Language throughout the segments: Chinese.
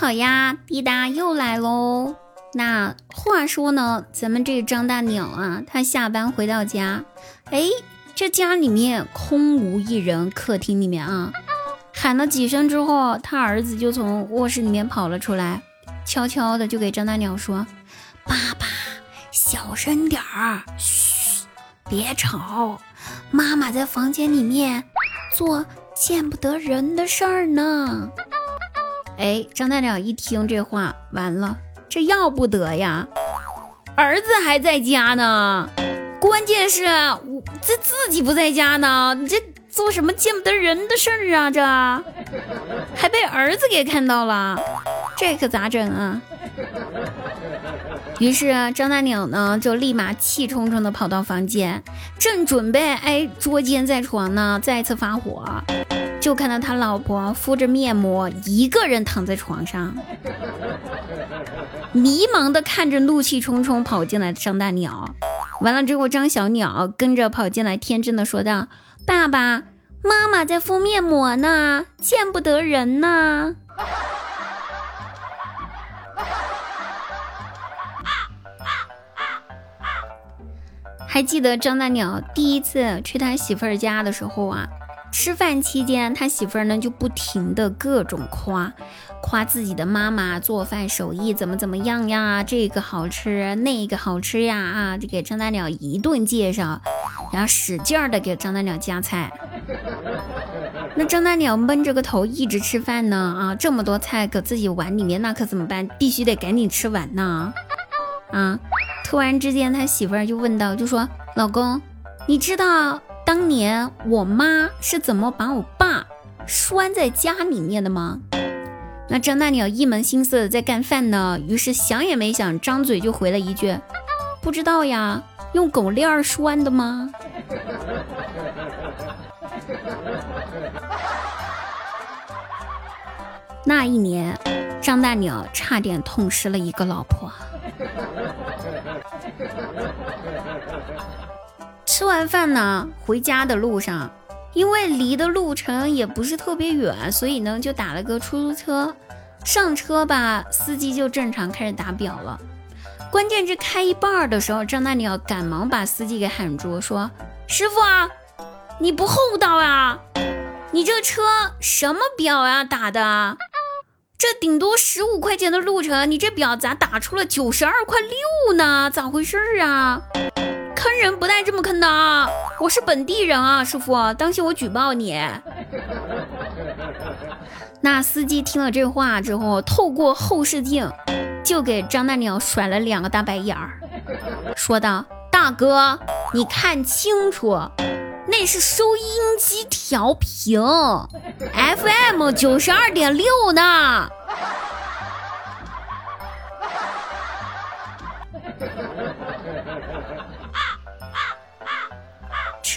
好呀，滴答又来喽。那话说呢，咱们这张大鸟啊，他下班回到家，哎，这家里面空无一人，客厅里面啊，喊了几声之后，他儿子就从卧室里面跑了出来，悄悄的就给张大鸟说：“爸爸，小声点儿，嘘，别吵，妈妈在房间里面做见不得人的事儿呢。”哎，张大鸟一听这话，完了，这要不得呀！儿子还在家呢，关键是我这自己不在家呢，你这做什么见不得人的事儿啊？这还被儿子给看到了，这可咋整啊？于是张大鸟呢，就立马气冲冲的跑到房间，正准备哎捉奸在床呢，再次发火。就看到他老婆敷着面膜，一个人躺在床上，迷茫的看着怒气冲冲跑进来的张大鸟。完了之后，张小鸟跟着跑进来，天真的说道：“爸爸妈妈在敷面膜呢，见不得人呢。”还记得张大鸟第一次去他媳妇儿家的时候啊？吃饭期间，他媳妇儿呢就不停的各种夸，夸自己的妈妈做饭手艺怎么怎么样呀，这个好吃，那个好吃呀，啊，就给张大鸟一顿介绍，然后使劲儿的给张大鸟夹菜。那张大鸟闷着个头一直吃饭呢，啊，这么多菜搁自己碗里面，那可怎么办？必须得赶紧吃完呢，啊！突然之间，他媳妇儿就问道，就说：“老公，你知道？”当年我妈是怎么把我爸拴在家里面的吗？那张大鸟一门心思的在干饭呢，于是想也没想，张嘴就回了一句：“不知道呀，用狗链拴的吗？” 那一年，张大鸟差点痛失了一个老婆。吃完饭呢，回家的路上，因为离的路程也不是特别远，所以呢就打了个出租车。上车吧，司机就正常开始打表了。关键是开一半的时候，张大鸟赶忙把司机给喊住，说：“师傅啊，你不厚道啊！你这车什么表呀打的？这顶多十五块钱的路程，你这表咋打出了九十二块六呢？咋回事啊？”坑人不带这么坑的啊！我是本地人啊，师傅，当心我举报你。那司机听了这话之后，透过后视镜就给张大鸟甩了两个大白眼儿，说道：“大哥，你看清楚，那是收音机调频，FM 九十二点六呢。”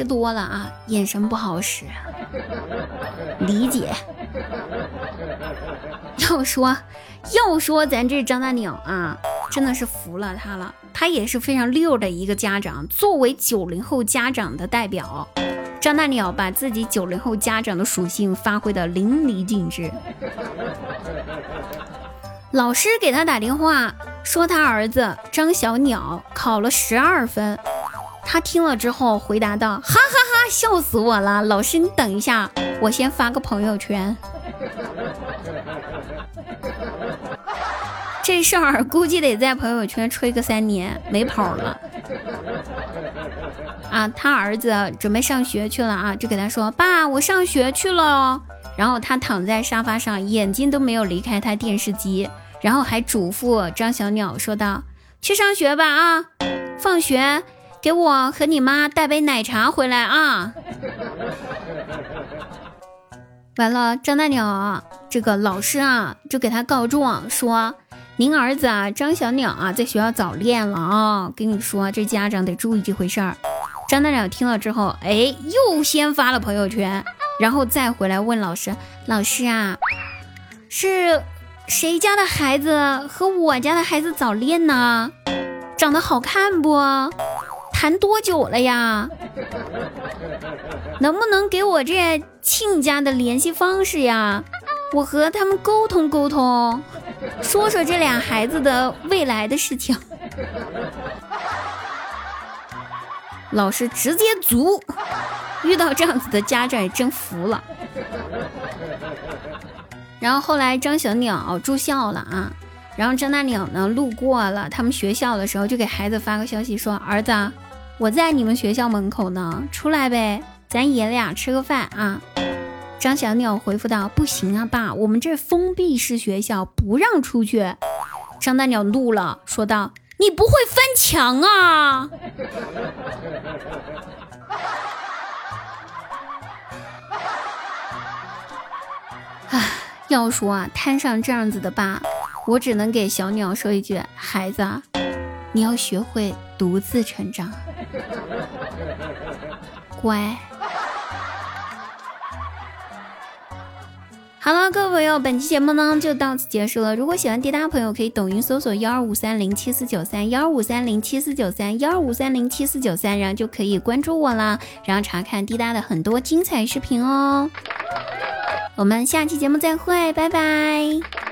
吃多了啊，眼神不好使，理解。要说要说咱这张大鸟啊，真的是服了他了。他也是非常溜的一个家长，作为九零后家长的代表，张大鸟把自己九零后家长的属性发挥的淋漓尽致。老师给他打电话说，他儿子张小鸟考了十二分。他听了之后回答道：“哈哈哈，笑死我了！老师，你等一下，我先发个朋友圈。这事儿估计得在朋友圈吹个三年，没跑了。啊，他儿子准备上学去了啊，就给他说：‘爸，我上学去了。’然后他躺在沙发上，眼睛都没有离开他电视机，然后还嘱咐张小鸟说道：‘去上学吧啊，放学。’”给我和你妈带杯奶茶回来啊！完了，张大鸟这个老师啊，就给他告状说：“您儿子啊，张小鸟啊，在学校早恋了啊！跟你说，这家长得注意这回事儿。”张大鸟听了之后，哎，又先发了朋友圈，然后再回来问老师：“老师啊，是谁家的孩子和我家的孩子早恋呢？长得好看不？”谈多久了呀？能不能给我这亲家的联系方式呀？我和他们沟通沟通。说说这俩孩子的未来的事情。老师直接足，遇到这样子的家长也真服了。然后后来张小鸟住校了啊，然后张大鸟呢路过了他们学校的时候，就给孩子发个消息说：“儿子，我在你们学校门口呢，出来呗，咱爷俩吃个饭啊。”张小鸟回复道：“不行啊，爸，我们这封闭式学校不让出去。”张大鸟怒了，说道。你不会翻墙啊！唉，要说啊，摊上这样子的爸，我只能给小鸟说一句：孩子，你要学会独自成长，乖。好了，各位朋友，本期节目呢就到此结束了。如果喜欢滴答朋友，可以抖音搜索幺二五三零七四九三幺二五三零七四九三幺二五三零七四九三，然后就可以关注我啦，然后查看滴答的很多精彩视频哦。我们下期节目再会，拜拜。